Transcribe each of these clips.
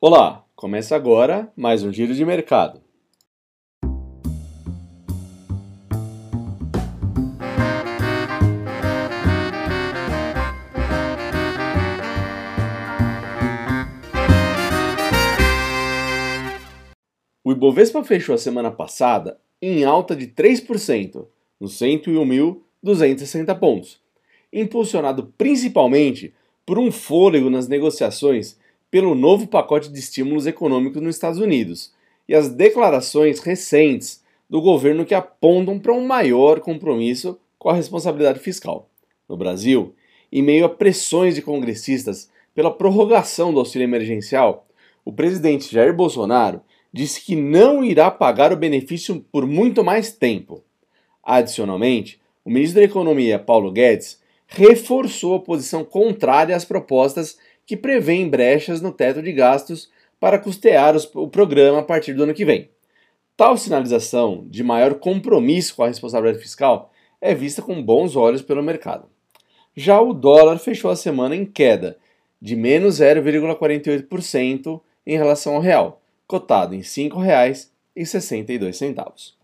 Olá, começa agora mais um giro de mercado. O Ibovespa fechou a semana passada em alta de 3%, nos 101.260 pontos, impulsionado principalmente por um fôlego nas negociações pelo novo pacote de estímulos econômicos nos Estados Unidos e as declarações recentes do governo que apontam para um maior compromisso com a responsabilidade fiscal. No Brasil, em meio a pressões de congressistas pela prorrogação do auxílio emergencial, o presidente Jair Bolsonaro disse que não irá pagar o benefício por muito mais tempo. Adicionalmente, o ministro da Economia, Paulo Guedes, reforçou a posição contrária às propostas que prevêem brechas no teto de gastos para custear os, o programa a partir do ano que vem. Tal sinalização de maior compromisso com a responsabilidade fiscal é vista com bons olhos pelo mercado. Já o dólar fechou a semana em queda de menos 0,48% em relação ao real, cotado em R$ 5,62.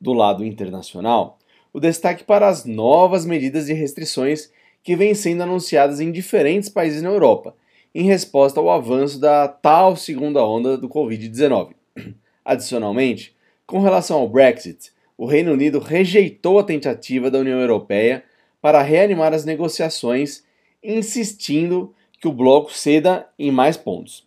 Do lado internacional, o destaque para as novas medidas de restrições que vêm sendo anunciadas em diferentes países na Europa em resposta ao avanço da tal segunda onda do Covid-19. Adicionalmente, com relação ao Brexit, o Reino Unido rejeitou a tentativa da União Europeia para reanimar as negociações, insistindo que o bloco ceda em mais pontos.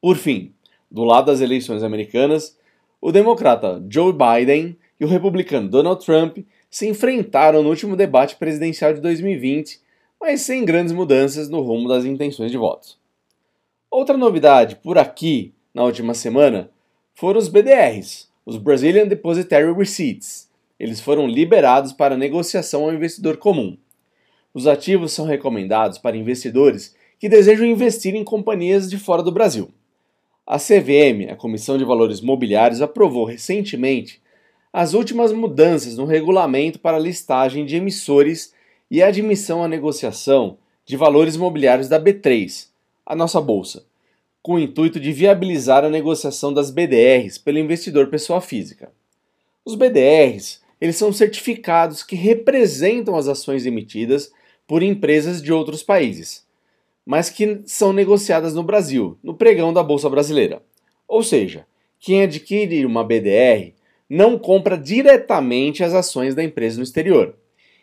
Por fim, do lado das eleições americanas, o democrata Joe Biden e o republicano Donald Trump se enfrentaram no último debate presidencial de 2020 mas sem grandes mudanças no rumo das intenções de votos. Outra novidade por aqui na última semana foram os BDRs, os Brazilian Depositary Receipts. Eles foram liberados para negociação ao investidor comum. Os ativos são recomendados para investidores que desejam investir em companhias de fora do Brasil. A CVM, a Comissão de Valores Mobiliários, aprovou recentemente as últimas mudanças no regulamento para listagem de emissores e a admissão à negociação de valores imobiliários da B3, a nossa bolsa, com o intuito de viabilizar a negociação das BDRs pelo investidor pessoa física. Os BDRs, eles são certificados que representam as ações emitidas por empresas de outros países, mas que são negociadas no Brasil, no pregão da bolsa brasileira. Ou seja, quem adquire uma BDR não compra diretamente as ações da empresa no exterior.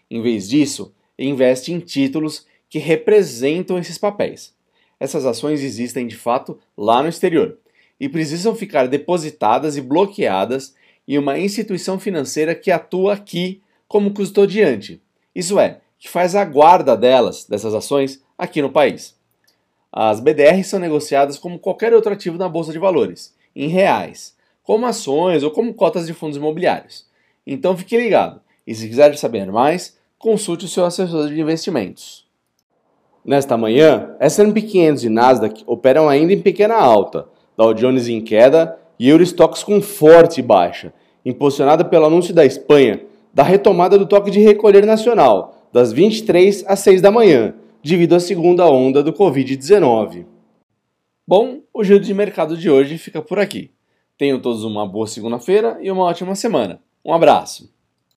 Em vez disso, investe em títulos que representam esses papéis. Essas ações existem de fato lá no exterior e precisam ficar depositadas e bloqueadas em uma instituição financeira que atua aqui como custodiante. Isso é, que faz a guarda delas, dessas ações, aqui no país. As BDRs são negociadas como qualquer outro ativo na bolsa de valores, em reais, como ações ou como cotas de fundos imobiliários. Então fique ligado. E se quiser saber mais, consulte o seu assessor de investimentos. Nesta manhã, S&P 500 e Nasdaq operam ainda em pequena alta, Dow Jones em queda e Eurostox com forte baixa, impulsionada pelo anúncio da Espanha da retomada do toque de recolher nacional, das 23 às 6 da manhã, devido à segunda onda do Covid-19. Bom, o giro de mercado de hoje fica por aqui. Tenham todos uma boa segunda-feira e uma ótima semana. Um abraço!